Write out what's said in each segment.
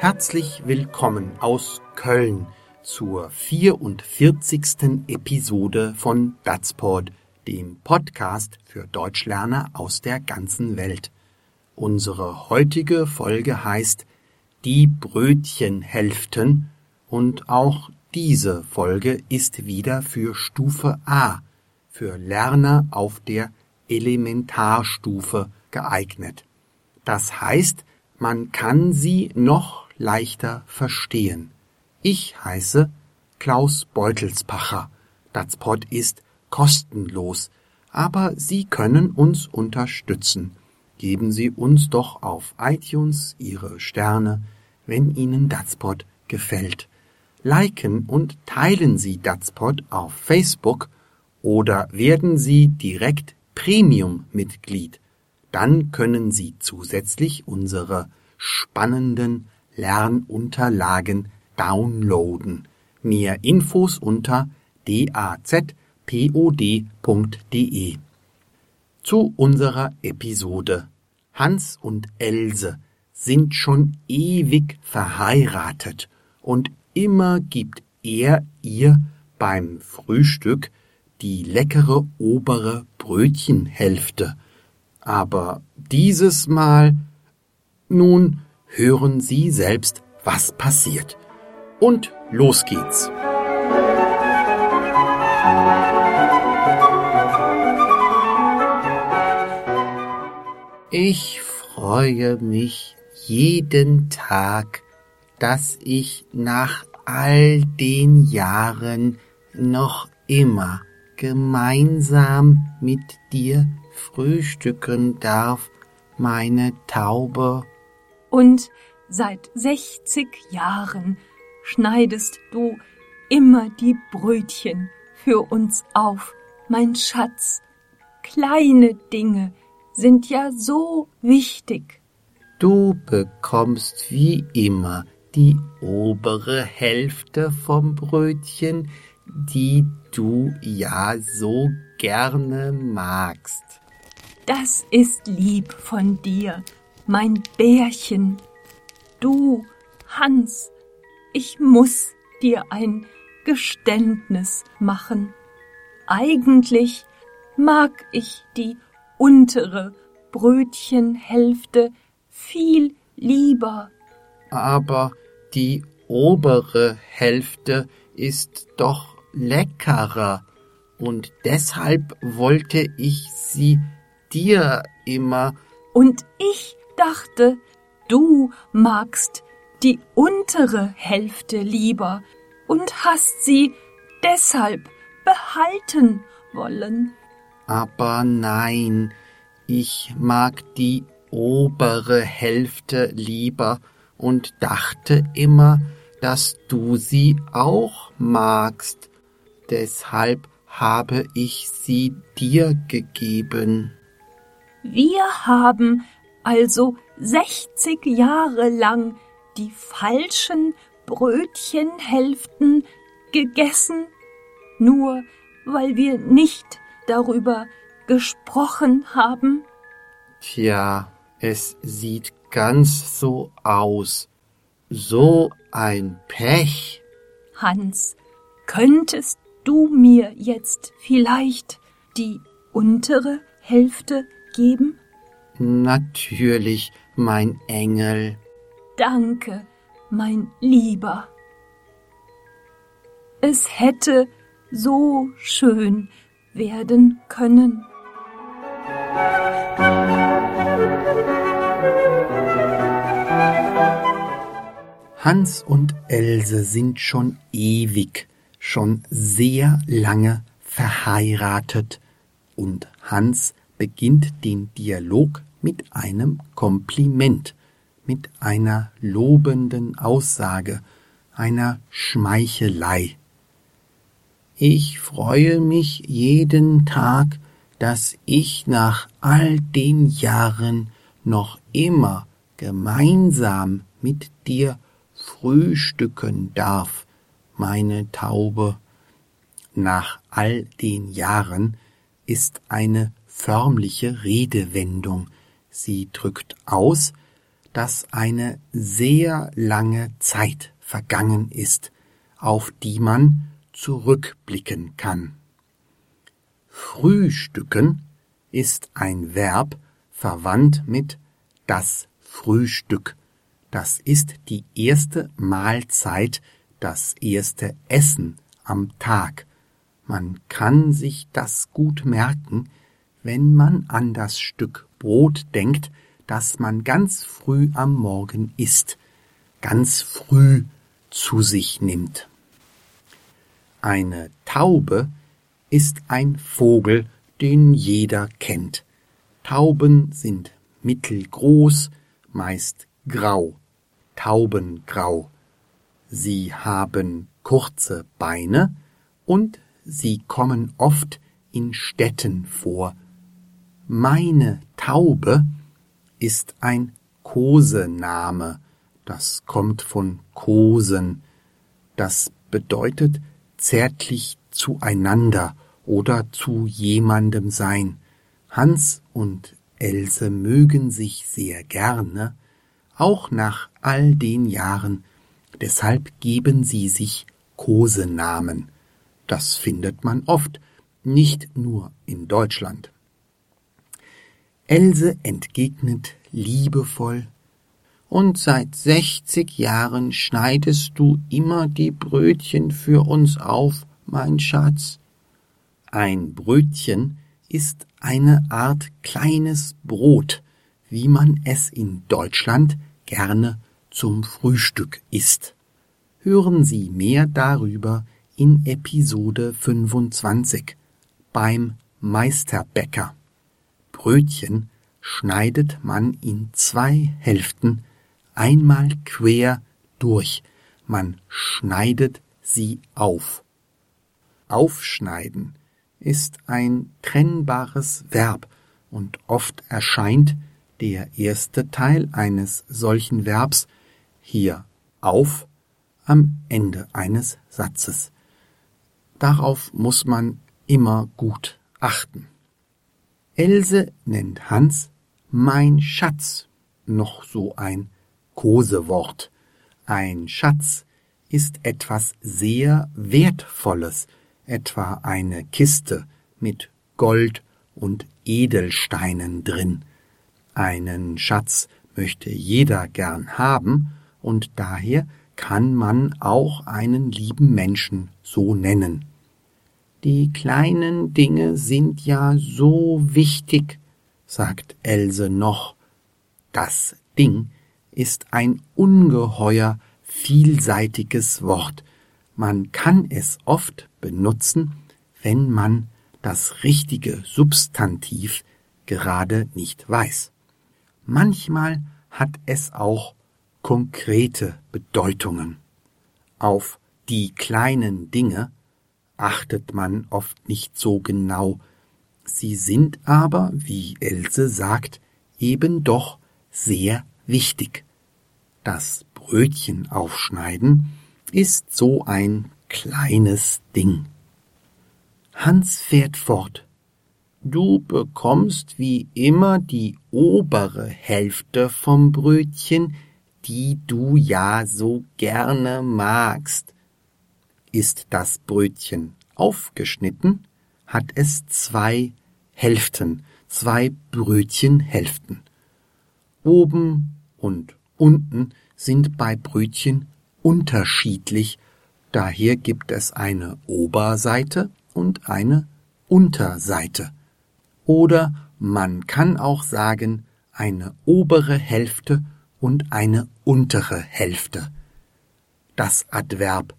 Herzlich willkommen aus Köln zur 44. Episode von Datsport, dem Podcast für Deutschlerner aus der ganzen Welt. Unsere heutige Folge heißt Die Brötchenhälften und auch diese Folge ist wieder für Stufe A, für Lerner auf der Elementarstufe geeignet. Das heißt, man kann sie noch leichter verstehen. Ich heiße Klaus Beutelspacher. Das Pod ist kostenlos, aber Sie können uns unterstützen. Geben Sie uns doch auf iTunes Ihre Sterne, wenn Ihnen Datspot gefällt. Liken und teilen Sie Datspot auf Facebook oder werden Sie direkt Premium-Mitglied. Dann können Sie zusätzlich unsere spannenden Lernunterlagen downloaden. Mehr Infos unter dazpod.de. Zu unserer Episode. Hans und Else sind schon ewig verheiratet und immer gibt er ihr beim Frühstück die leckere obere Brötchenhälfte. Aber dieses Mal nun hören Sie selbst, was passiert. Und los geht's. Ich freue mich jeden Tag, dass ich nach all den Jahren noch immer gemeinsam mit dir frühstücken darf, meine Taube und seit sechzig Jahren schneidest du immer die Brötchen für uns auf, mein Schatz. Kleine Dinge sind ja so wichtig. Du bekommst wie immer die obere Hälfte vom Brötchen, die du ja so gerne magst. Das ist lieb von dir, mein Bärchen. Du, Hans, ich muss dir ein Geständnis machen. Eigentlich mag ich die untere Brötchenhälfte viel lieber. Aber die obere Hälfte ist doch leckerer, und deshalb wollte ich sie dir immer. Und ich dachte, du magst die untere Hälfte lieber und hast sie deshalb behalten wollen. Aber nein, ich mag die obere Hälfte lieber und dachte immer, dass du sie auch magst. Deshalb habe ich sie dir gegeben. Wir haben also sechzig Jahre lang die falschen Brötchenhälften gegessen, nur weil wir nicht darüber gesprochen haben? Tja, es sieht ganz so aus. So ein Pech. Hans, könntest du mir jetzt vielleicht die untere Hälfte geben? Natürlich, mein Engel. Danke, mein Lieber. Es hätte so schön werden können. Hans und Else sind schon ewig, schon sehr lange verheiratet, und Hans beginnt den Dialog mit einem Kompliment, mit einer lobenden Aussage, einer Schmeichelei. Ich freue mich jeden Tag, dass ich nach all den Jahren noch immer gemeinsam mit dir frühstücken darf, meine Taube. Nach all den Jahren ist eine förmliche Redewendung, Sie drückt aus, dass eine sehr lange Zeit vergangen ist, auf die man zurückblicken kann. Frühstücken ist ein Verb verwandt mit das Frühstück. Das ist die erste Mahlzeit, das erste Essen am Tag. Man kann sich das gut merken, wenn man an das Stück Brot denkt, das man ganz früh am Morgen isst, ganz früh zu sich nimmt. Eine Taube ist ein Vogel, den jeder kennt. Tauben sind mittelgroß, meist grau, taubengrau. Sie haben kurze Beine und sie kommen oft in Städten vor. Meine Taube ist ein Kosename, das kommt von Kosen, das bedeutet zärtlich zueinander oder zu jemandem sein. Hans und Else mögen sich sehr gerne, auch nach all den Jahren, deshalb geben sie sich Kosenamen. Das findet man oft, nicht nur in Deutschland. Else entgegnet liebevoll Und seit sechzig Jahren schneidest du immer die Brötchen für uns auf, mein Schatz. Ein Brötchen ist eine Art kleines Brot, wie man es in Deutschland gerne zum Frühstück isst. Hören Sie mehr darüber in Episode 25 beim Meisterbäcker. Brötchen schneidet man in zwei Hälften einmal quer durch. Man schneidet sie auf. Aufschneiden ist ein trennbares Verb und oft erscheint der erste Teil eines solchen Verbs hier auf am Ende eines Satzes. Darauf muss man immer gut achten. Else nennt Hans mein Schatz, noch so ein Kosewort. Ein Schatz ist etwas sehr Wertvolles, etwa eine Kiste mit Gold und Edelsteinen drin. Einen Schatz möchte jeder gern haben, und daher kann man auch einen lieben Menschen so nennen. Die kleinen Dinge sind ja so wichtig, sagt Else noch. Das Ding ist ein ungeheuer vielseitiges Wort, man kann es oft benutzen, wenn man das richtige Substantiv gerade nicht weiß. Manchmal hat es auch konkrete Bedeutungen. Auf die kleinen Dinge achtet man oft nicht so genau, sie sind aber, wie Else sagt, eben doch sehr wichtig. Das Brötchen aufschneiden ist so ein kleines Ding. Hans fährt fort. Du bekommst wie immer die obere Hälfte vom Brötchen, die du ja so gerne magst. Ist das Brötchen aufgeschnitten, hat es zwei Hälften, zwei Brötchenhälften. Oben und unten sind bei Brötchen unterschiedlich, daher gibt es eine Oberseite und eine Unterseite. Oder man kann auch sagen eine obere Hälfte und eine untere Hälfte. Das Adverb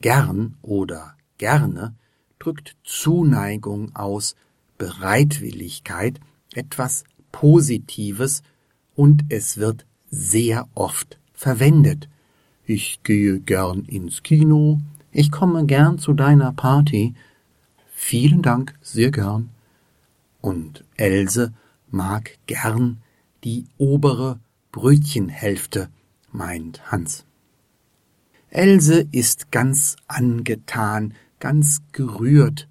gern oder gerne drückt Zuneigung aus, Bereitwilligkeit, etwas Positives und es wird sehr oft verwendet. Ich gehe gern ins Kino. Ich komme gern zu deiner Party. Vielen Dank, sehr gern. Und Else mag gern die obere Brötchenhälfte, meint Hans. Else ist ganz angetan, ganz gerührt.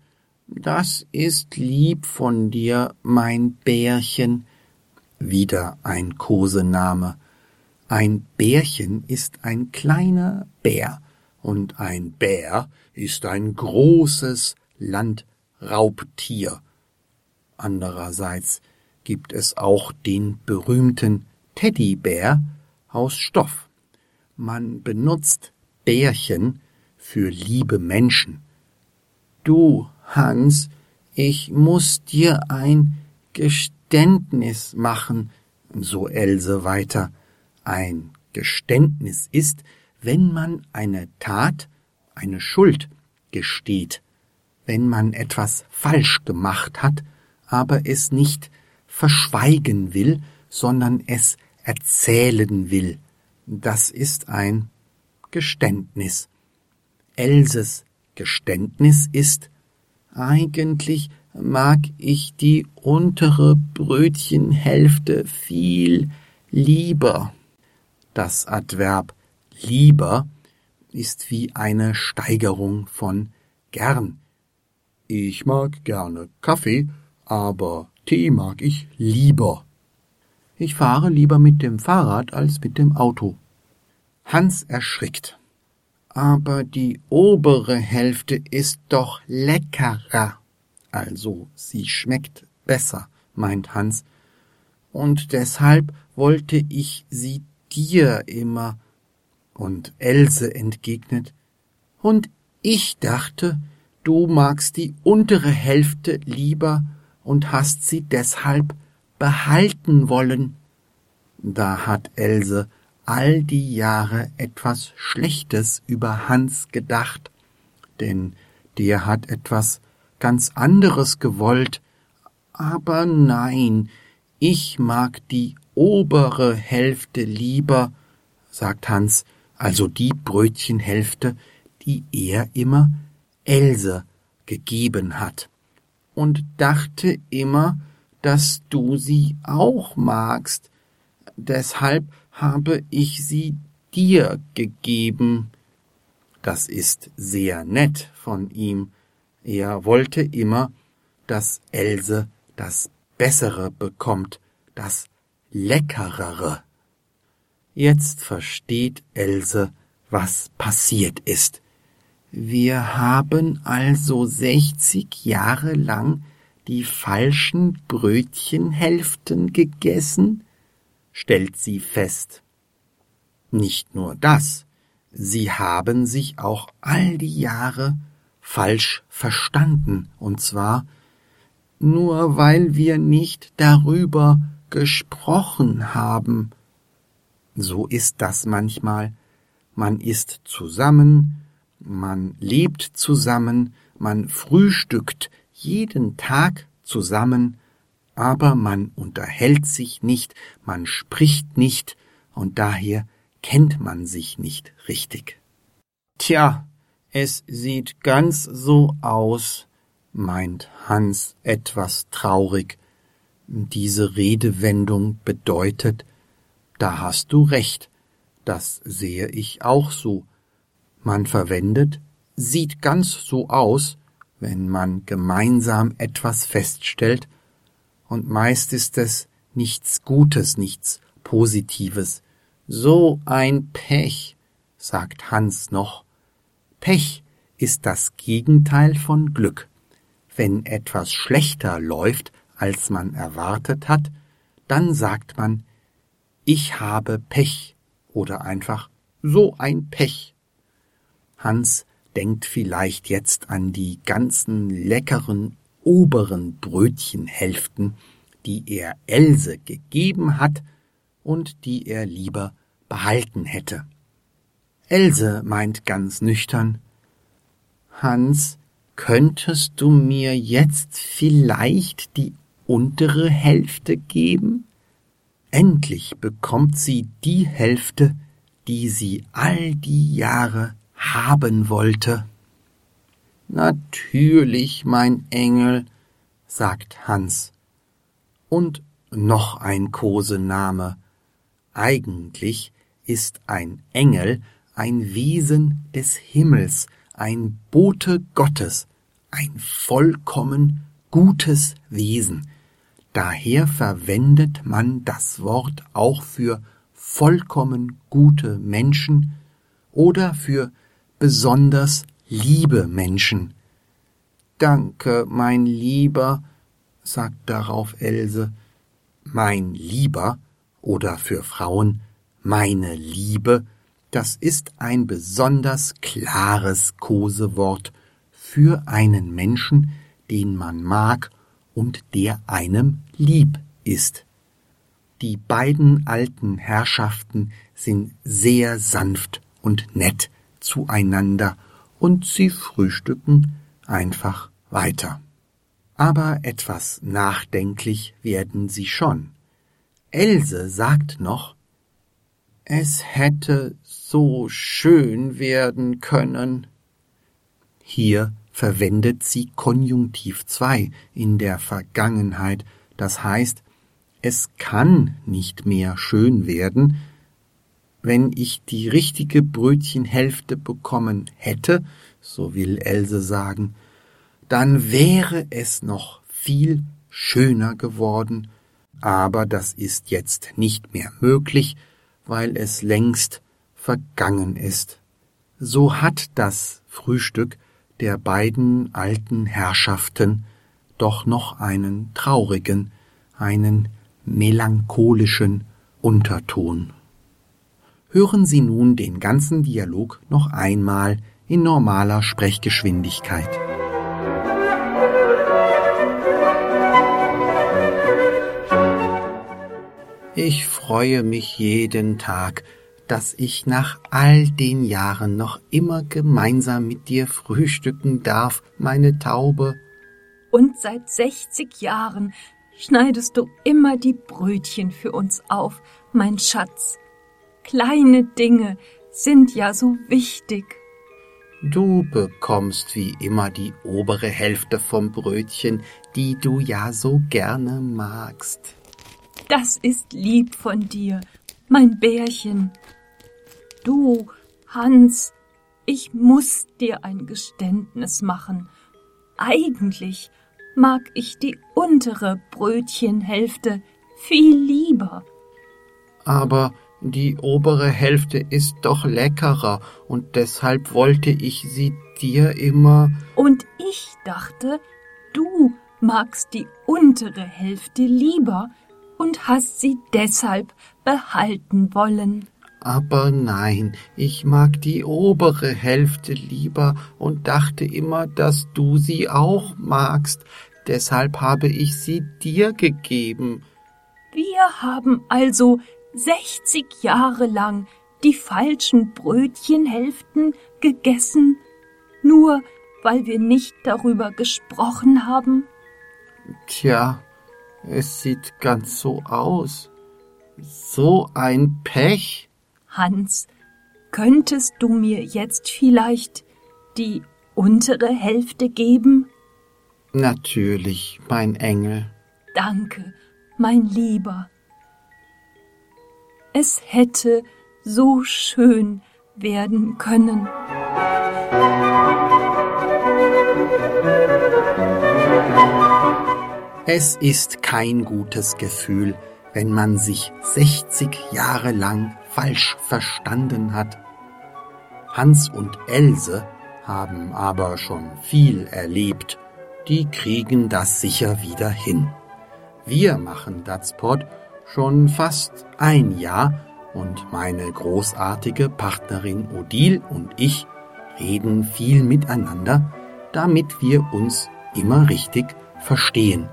Das ist lieb von dir, mein Bärchen. Wieder ein Kosename. Ein Bärchen ist ein kleiner Bär und ein Bär ist ein großes Landraubtier. Andererseits gibt es auch den berühmten Teddybär aus Stoff. Man benutzt Bärchen für liebe Menschen. Du, Hans, ich muss dir ein Geständnis machen, so Else weiter. Ein Geständnis ist, wenn man eine Tat, eine Schuld gesteht, wenn man etwas falsch gemacht hat, aber es nicht verschweigen will, sondern es erzählen will. Das ist ein Geständnis. Elses Geständnis ist, eigentlich mag ich die untere Brötchenhälfte viel lieber. Das Adverb lieber ist wie eine Steigerung von gern. Ich mag gerne Kaffee, aber Tee mag ich lieber. Ich fahre lieber mit dem Fahrrad als mit dem Auto. Hans erschrickt. Aber die obere Hälfte ist doch leckerer. Also sie schmeckt besser, meint Hans. Und deshalb wollte ich sie dir immer. Und Else entgegnet, und ich dachte, du magst die untere Hälfte lieber und hast sie deshalb behalten wollen. Da hat Else all die Jahre etwas Schlechtes über Hans gedacht, denn der hat etwas ganz anderes gewollt. Aber nein, ich mag die obere Hälfte lieber, sagt Hans, also die Brötchenhälfte, die er immer Else gegeben hat, und dachte immer, dass du sie auch magst, deshalb habe ich sie dir gegeben. Das ist sehr nett von ihm. Er wollte immer, dass Else das Bessere bekommt, das Leckerere. Jetzt versteht Else, was passiert ist. Wir haben also sechzig Jahre lang die falschen Brötchenhälften gegessen? Stellt sie fest. Nicht nur das, sie haben sich auch all die Jahre falsch verstanden, und zwar nur weil wir nicht darüber gesprochen haben. So ist das manchmal. Man isst zusammen, man lebt zusammen, man frühstückt jeden Tag zusammen, aber man unterhält sich nicht, man spricht nicht, und daher kennt man sich nicht richtig. Tja, es sieht ganz so aus, meint Hans etwas traurig. Diese Redewendung bedeutet, da hast du recht, das sehe ich auch so. Man verwendet, sieht ganz so aus, wenn man gemeinsam etwas feststellt, und meist ist es nichts Gutes, nichts Positives. So ein Pech, sagt Hans noch. Pech ist das Gegenteil von Glück. Wenn etwas schlechter läuft, als man erwartet hat, dann sagt man, ich habe Pech oder einfach so ein Pech. Hans denkt vielleicht jetzt an die ganzen leckeren oberen Brötchenhälften, die er Else gegeben hat und die er lieber behalten hätte. Else meint ganz nüchtern Hans, könntest du mir jetzt vielleicht die untere Hälfte geben? Endlich bekommt sie die Hälfte, die sie all die Jahre haben wollte. Natürlich, mein Engel, sagt Hans. Und noch ein Kosename. Eigentlich ist ein Engel ein Wesen des Himmels, ein Bote Gottes, ein vollkommen gutes Wesen. Daher verwendet man das Wort auch für vollkommen gute Menschen oder für besonders liebe Menschen. Danke, mein Lieber, sagt darauf Else. Mein Lieber oder für Frauen meine Liebe, das ist ein besonders klares Kosewort für einen Menschen, den man mag und der einem lieb ist. Die beiden alten Herrschaften sind sehr sanft und nett zueinander und sie frühstücken einfach weiter. Aber etwas nachdenklich werden sie schon. Else sagt noch, es hätte so schön werden können. Hier verwendet sie Konjunktiv 2 in der Vergangenheit, das heißt, es kann nicht mehr schön werden, wenn ich die richtige Brötchenhälfte bekommen hätte, so will Else sagen, dann wäre es noch viel schöner geworden, aber das ist jetzt nicht mehr möglich, weil es längst vergangen ist. So hat das Frühstück der beiden alten Herrschaften doch noch einen traurigen, einen melancholischen Unterton. Hören Sie nun den ganzen Dialog noch einmal in normaler Sprechgeschwindigkeit. Ich freue mich jeden Tag, dass ich nach all den Jahren noch immer gemeinsam mit dir frühstücken darf, meine Taube. Und seit 60 Jahren schneidest du immer die Brötchen für uns auf, mein Schatz. Kleine Dinge sind ja so wichtig. Du bekommst wie immer die obere Hälfte vom Brötchen, die du ja so gerne magst. Das ist lieb von dir, mein Bärchen. Du, Hans, ich muss dir ein Geständnis machen. Eigentlich mag ich die untere Brötchenhälfte viel lieber. Aber die obere Hälfte ist doch leckerer und deshalb wollte ich sie dir immer. Und ich dachte, du magst die untere Hälfte lieber und hast sie deshalb behalten wollen. Aber nein, ich mag die obere Hälfte lieber und dachte immer, dass du sie auch magst. Deshalb habe ich sie dir gegeben. Wir haben also sechzig Jahre lang die falschen Brötchenhälften gegessen, nur weil wir nicht darüber gesprochen haben? Tja, es sieht ganz so aus. So ein Pech. Hans, könntest du mir jetzt vielleicht die untere Hälfte geben? Natürlich, mein Engel. Danke, mein Lieber. Es hätte so schön werden können. Es ist kein gutes Gefühl, wenn man sich 60 Jahre lang falsch verstanden hat. Hans und Else haben aber schon viel erlebt. Die kriegen das sicher wieder hin. Wir machen Datspot schon fast ein Jahr und meine großartige Partnerin Odile und ich reden viel miteinander, damit wir uns immer richtig verstehen.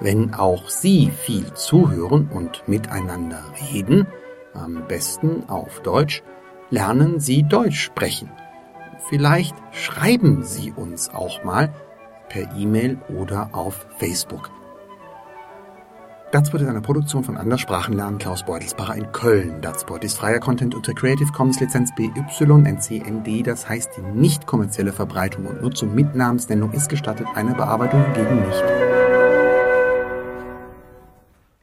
Wenn auch Sie viel zuhören und miteinander reden, am besten auf Deutsch, lernen Sie Deutsch sprechen. Vielleicht schreiben Sie uns auch mal per E-Mail oder auf Facebook. Datspot ist eine Produktion von Anders Sprachenlernen Klaus Beutelsbacher in Köln. Datspot ist freier Content unter Creative Commons Lizenz BY-NC-ND, das heißt die nicht kommerzielle Verbreitung und Nutzung mit Namensnennung ist gestattet, eine Bearbeitung gegen nicht.